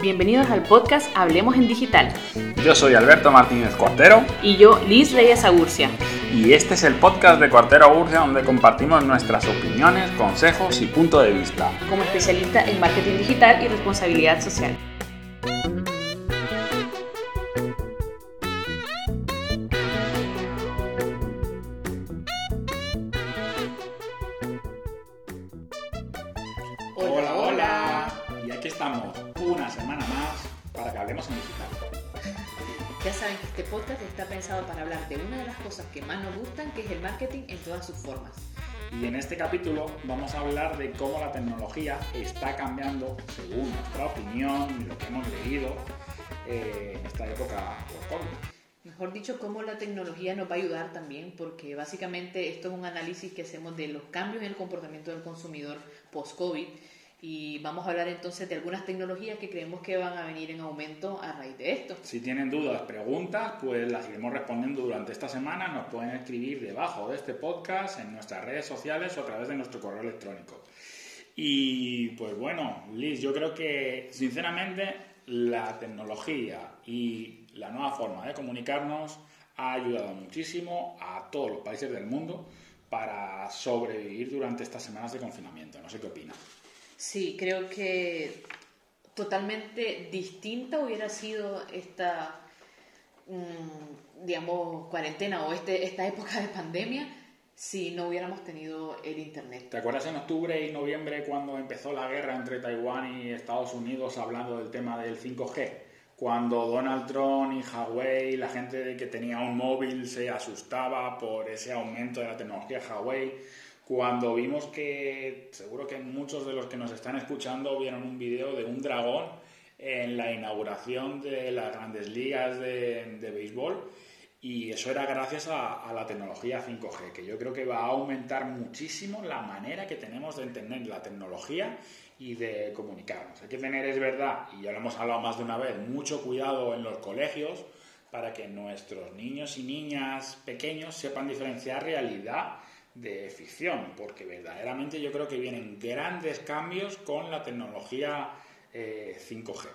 Bienvenidos al podcast Hablemos en Digital. Yo soy Alberto Martínez Cuartero. Y yo, Liz Reyes Agurcia. Y este es el podcast de Cuartero Agurcia donde compartimos nuestras opiniones, consejos y punto de vista. Como especialista en marketing digital y responsabilidad social. Saben que este podcast está pensado para hablar de una de las cosas que más nos gustan, que es el marketing en todas sus formas. Y en este capítulo vamos a hablar de cómo la tecnología está cambiando, según nuestra opinión y lo que hemos leído, eh, en esta época por COVID. Mejor dicho, cómo la tecnología nos va a ayudar también, porque básicamente esto es un análisis que hacemos de los cambios en el comportamiento del consumidor post-COVID y vamos a hablar entonces de algunas tecnologías que creemos que van a venir en aumento a raíz de esto. Si tienen dudas, preguntas, pues las iremos respondiendo durante esta semana. Nos pueden escribir debajo de este podcast en nuestras redes sociales o a través de nuestro correo electrónico. Y pues bueno, Liz, yo creo que sinceramente la tecnología y la nueva forma de comunicarnos ha ayudado muchísimo a todos los países del mundo para sobrevivir durante estas semanas de confinamiento. No sé qué opinas. Sí, creo que totalmente distinta hubiera sido esta, mm, digamos, cuarentena o este, esta época de pandemia si no hubiéramos tenido el Internet. ¿Te acuerdas en octubre y noviembre cuando empezó la guerra entre Taiwán y Estados Unidos hablando del tema del 5G? Cuando Donald Trump y Huawei, la gente que tenía un móvil se asustaba por ese aumento de la tecnología Huawei cuando vimos que seguro que muchos de los que nos están escuchando vieron un vídeo de un dragón en la inauguración de las grandes ligas de, de béisbol y eso era gracias a, a, la tecnología 5G, que yo creo que va a aumentar muchísimo la manera que tenemos de entender la tecnología y de comunicarnos. Hay que tener, es verdad, y ya lo hemos hablado más de una vez, mucho cuidado en los colegios para que nuestros niños y niñas pequeños sepan diferenciar realidad de ficción, porque verdaderamente yo creo que vienen grandes cambios con la tecnología eh, 5G.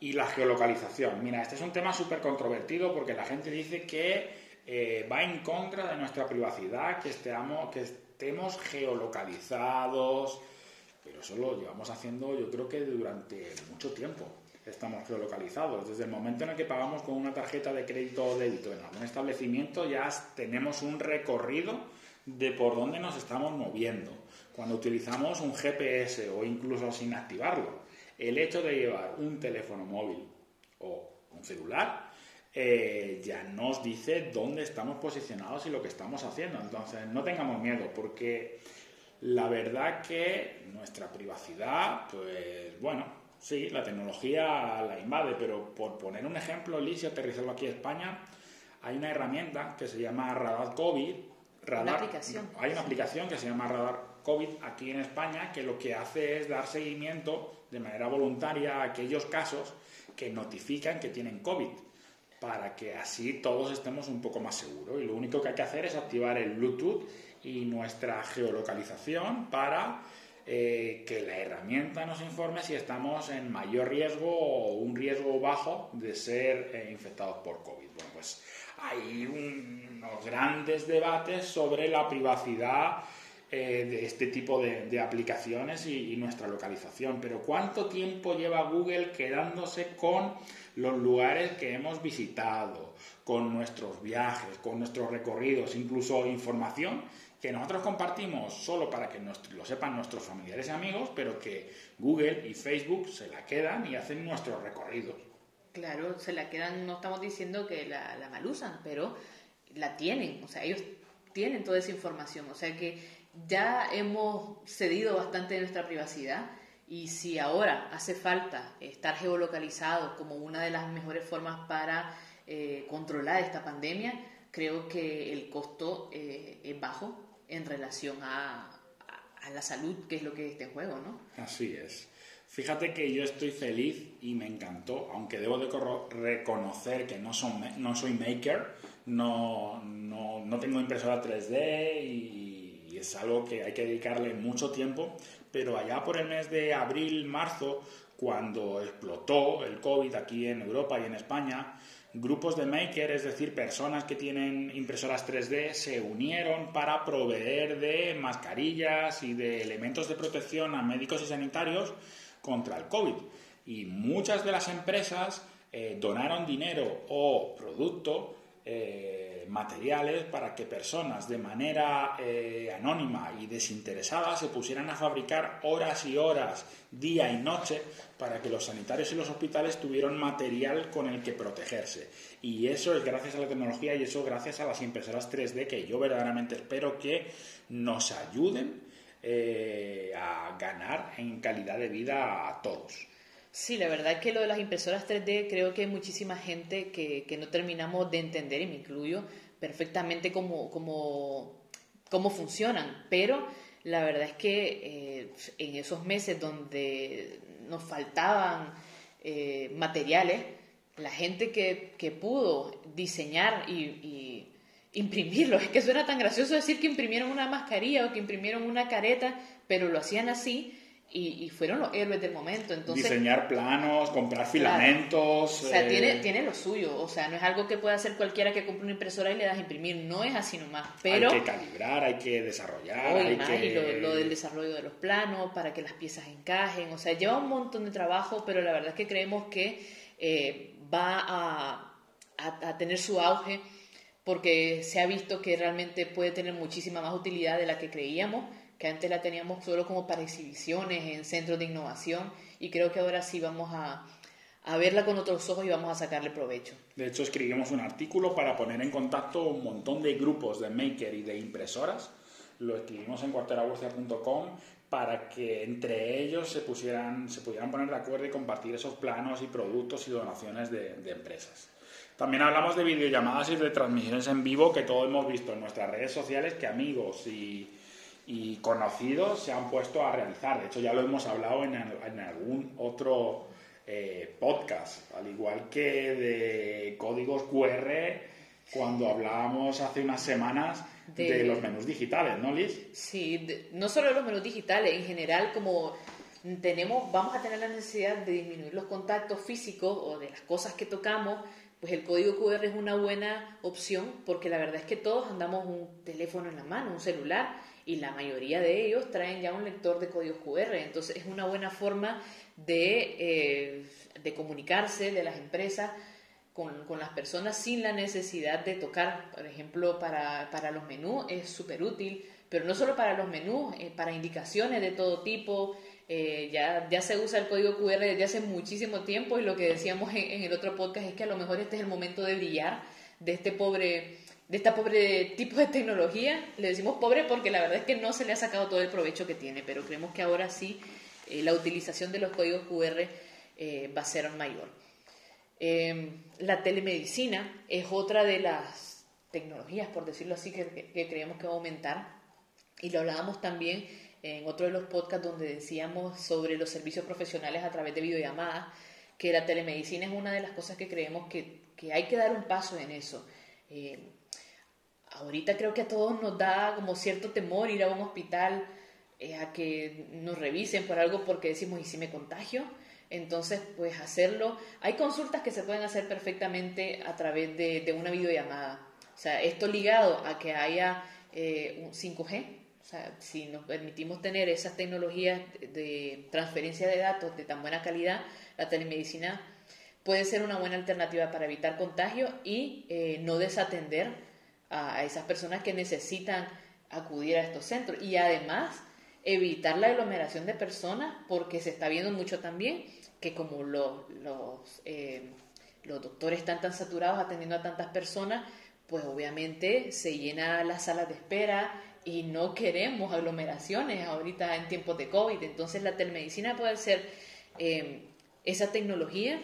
Y la geolocalización. Mira, este es un tema súper controvertido porque la gente dice que eh, va en contra de nuestra privacidad, que estemos, que estemos geolocalizados, pero eso lo llevamos haciendo yo creo que durante mucho tiempo estamos geolocalizados. Desde el momento en el que pagamos con una tarjeta de crédito o débito en algún establecimiento ya tenemos un recorrido de por dónde nos estamos moviendo. Cuando utilizamos un GPS o incluso sin activarlo, el hecho de llevar un teléfono móvil o un celular eh, ya nos dice dónde estamos posicionados y lo que estamos haciendo. Entonces, no tengamos miedo porque la verdad que nuestra privacidad, pues bueno, sí, la tecnología la invade, pero por poner un ejemplo, Liz, y aterrizarlo aquí a España, hay una herramienta que se llama Radar COVID Radar, una aplicación. Hay una aplicación que se llama Radar COVID aquí en España que lo que hace es dar seguimiento de manera voluntaria a aquellos casos que notifican que tienen COVID para que así todos estemos un poco más seguros. Y lo único que hay que hacer es activar el Bluetooth y nuestra geolocalización para eh, que la herramienta nos informe si estamos en mayor riesgo o un riesgo bajo de ser eh, infectados por COVID. Bueno, pues hay unos grandes debates sobre la privacidad eh, de este tipo de, aplicaciones y, nuestra localización. Pero ¿cuánto tiempo lleva Google quedándose con los lugares que hemos visitado, con nuestros viajes, con nuestros recorridos, incluso información que nosotros compartimos solo para que lo sepan nuestros familiares y amigos, pero que Google y Facebook se la quedan y hacen nuestros recorridos? Claro, se la quedan, no estamos diciendo que la, la mal usan, pero la tienen, o sea, ellos tienen toda esa información, o sea que ya hemos cedido bastante de nuestra privacidad y si ahora hace falta estar geolocalizado como una de las mejores formas para eh, controlar esta pandemia, creo que el costo eh, es bajo en relación a, a, a la salud, que es lo que está en juego, ¿no? Así es. Fíjate que yo estoy feliz y me encantó, aunque debo de reconocer que no, soy maker, no, no tengo impresora 3D y, y es algo que hay que dedicarle mucho tiempo, pero allá por el mes de abril, marzo, cuando explotó el COVID aquí en Europa y en España, grupos de maker, es decir, personas que tienen impresoras 3D, se unieron para proveer de mascarillas y de elementos de protección a médicos y sanitarios contra el COVID. Y muchas de las empresas eh, donaron dinero o producto eh, materiales para que personas de manera eh, anónima y desinteresada se pusieran a fabricar horas y horas, día y noche, para que los sanitarios y los hospitales tuvieran material con el que protegerse. Y eso es gracias a la tecnología y eso gracias a las impresoras 3D que yo verdaderamente espero que nos ayuden eh, a ganar en calidad de vida a todos. Sí, la verdad es que lo de las impresoras 3D creo que hay muchísima gente que, que no terminamos de entender, y me incluyo, perfectamente cómo, cómo, cómo funcionan. Pero la verdad es que eh, en esos meses donde nos faltaban eh, materiales, la gente que, que pudo diseñar y, y imprimirlo, es que suena tan gracioso decir que imprimieron una mascarilla o que imprimieron una careta, pero lo hacían así y, fueron los héroes del momento. Entonces, Diseñar planos, comprar filamentos. O sea, tiene, eh, tiene lo suyo. O sea, no es algo que pueda hacer cualquiera que compre una impresora y le das a imprimir. No es así nomás. Pero, hay que calibrar, hay que desarrollar. hay que... y lo, del desarrollo de los planos para que las piezas encajen. O sea, lleva un montón de trabajo, pero la verdad es que creemos que eh, va a, a, a tener su auge porque se ha visto que realmente puede tener muchísima más utilidad de la que creíamos que antes la teníamos solo como para exhibiciones en centros de innovación y creo que ahora sí vamos a, a verla con otros ojos y vamos a sacarle provecho. De hecho, escribimos un artículo para poner en contacto un montón de grupos de maker y de impresoras. Lo escribimos en cuarteraburcia.com para que entre ellos se, pusieran, se pudieran poner de acuerdo y compartir esos planos y productos y donaciones de, de empresas. También hablamos de videollamadas y de transmisiones en vivo que todos hemos visto en nuestras redes sociales, que amigos y, y conocidos se han puesto a realizar. De hecho, ya lo hemos hablado en, en algún otro eh, podcast, al igual que de códigos QR cuando hablábamos hace unas semanas de, los menús digitales, ¿no, Liz? Sí, no solo de los menús digitales, en general como tenemos, vamos a tener la necesidad de disminuir los contactos físicos o de las cosas que tocamos, pues el código QR es una buena opción porque la verdad es que todos andamos un teléfono en la mano, un celular, y la mayoría de ellos traen ya un lector de códigos QR. Entonces es una buena forma de, eh, de comunicarse de las empresas con, con, las personas sin la necesidad de tocar. Por ejemplo, para, para los menús es súper útil, pero no solo para los menús, eh, para indicaciones de todo tipo. Eh, ya, ya se usa el código QR desde hace muchísimo tiempo y lo que decíamos en, en el otro podcast es que a lo mejor este es el momento de brillar de este pobre de esta pobre tipo de tecnología. Le decimos pobre porque la verdad es que no se le ha sacado todo el provecho que tiene, pero creemos que ahora sí eh, la utilización de los códigos QR eh, va a ser mayor. Em, la telemedicina es otra de las tecnologías, por decirlo así, que, que creemos que va a aumentar. Y lo hablábamos también en otro de los podcasts donde decíamos sobre los servicios profesionales a través de videollamadas, que la telemedicina es una de las cosas que creemos que, que hay que dar un paso en eso. Eh, ahorita creo que a todos nos da como cierto temor ir a un hospital eh, a que nos revisen por algo porque decimos, ¿y si me contagio? Entonces, pues hacerlo. Hay consultas que se pueden hacer perfectamente a través de, una videollamada. O sea, esto ligado a que haya eh, un 5G. O sea, si nos permitimos tener esas tecnologías de transferencia de datos de tan buena calidad, la telemedicina puede ser una buena alternativa para evitar contagio y eh, no desatender a, esas personas que necesitan acudir a estos centros. Y además evitar la aglomeración de personas porque se está viendo mucho también que como los, los, eh, los doctores están tan saturados atendiendo a tantas personas, pues obviamente se llena las salas de espera y no queremos aglomeraciones ahorita en tiempos de COVID. Entonces la telemedicina puede ser eh, esa tecnología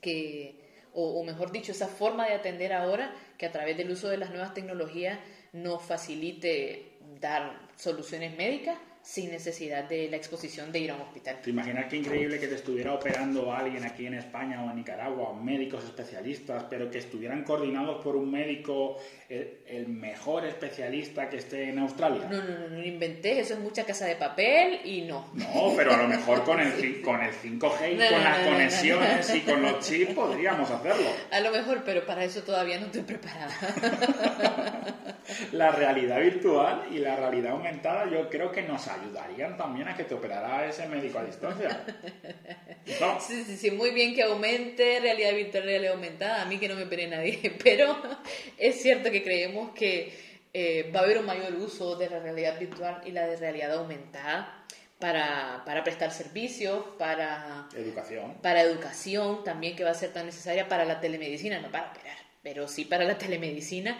que, o, mejor dicho, esa forma de atender ahora que a través del uso de las nuevas tecnologías nos facilite dar soluciones médicas, sin necesidad de la exposición de ir a un hospital. ¿Te imaginas qué increíble que te estuviera operando alguien aquí en España o en Nicaragua, médicos especialistas, pero que estuvieran coordinados por un médico, el, mejor especialista que esté en Australia? No, no, no, no inventé, eso es mucha casa de papel y no. No, pero a lo mejor con el, con el 5G y con las conexiones y con los chips podríamos hacerlo. A lo mejor, pero para eso todavía no estoy preparada. la realidad virtual y la realidad aumentada yo creo que nos ayudarían también a que te operara ese médico a distancia. Sí, sí, sí, muy bien que aumente realidad virtual, realidad aumentada, a mí que no me opere nadie, pero es cierto que creemos que eh, va a haber un mayor uso de la realidad virtual y la de realidad aumentada para, para, prestar servicios, para educación. para educación también que va a ser tan necesaria para la telemedicina, no para operar, pero sí para la telemedicina.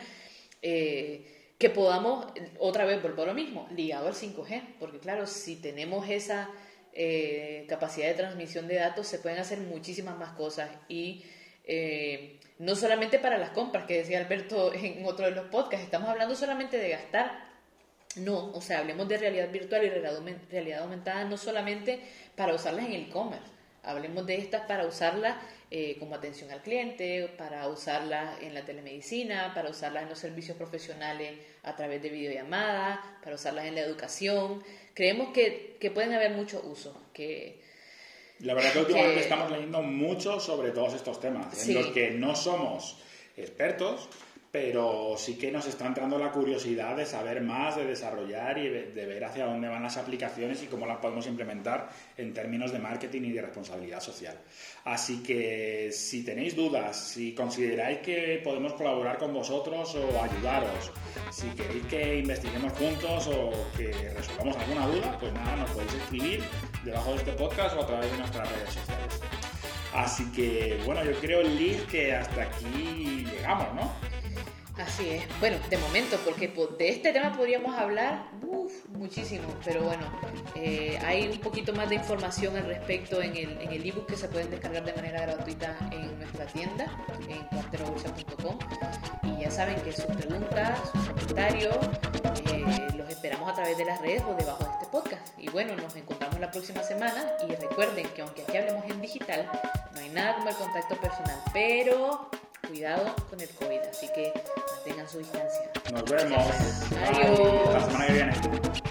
Eh, que podamos, otra vez vuelvo a lo mismo, ligado al 5G, porque claro, si tenemos esa eh, capacidad de transmisión de datos, se pueden hacer muchísimas más cosas y eh, no solamente para las compras, que decía Alberto en otro de los podcasts, estamos hablando solamente de gastar. No, o sea, hablemos de realidad virtual y realidad aumentada no solamente para usarlas en el e-commerce, hablemos de estas para usarlas eh, como atención al cliente, para usarla en la telemedicina, para usarla en los servicios profesionales a través de videollamadas, para usarlas en la educación. Creemos que, que pueden haber muchos usos. Que, la verdad que últimamente estamos leyendo mucho sobre todos estos temas, en los que no somos expertos, pero sí que nos está entrando la curiosidad de saber más, de desarrollar y de, ver hacia dónde van las aplicaciones y cómo las podemos implementar en términos de marketing y de responsabilidad social. Así que si tenéis dudas, si consideráis que podemos colaborar con vosotros o ayudaros, si queréis que investiguemos juntos o que resolvamos alguna duda, pues nada, nos podéis escribir debajo de este podcast o a través de nuestras redes sociales. Así que bueno, yo creo, Liz, que hasta aquí llegamos, ¿no? Así es. Bueno, de momento, porque de este tema podríamos hablar muchísimo, pero bueno, eh, hay un poquito más de información al respecto en el, en el ebook que se pueden descargar de manera gratuita en nuestra tienda, en cuarterobolsa.com. Y ya saben que sus preguntas, sus comentarios, eh, los esperamos a través de las redes o debajo de este podcast. Y bueno, nos encontramos la próxima semana y recuerden que aunque aquí hablemos en digital, no hay nada como el contacto personal, pero cuidado con el COVID, así que mantengan su distancia. Nos vemos. Adiós. La semana que viene.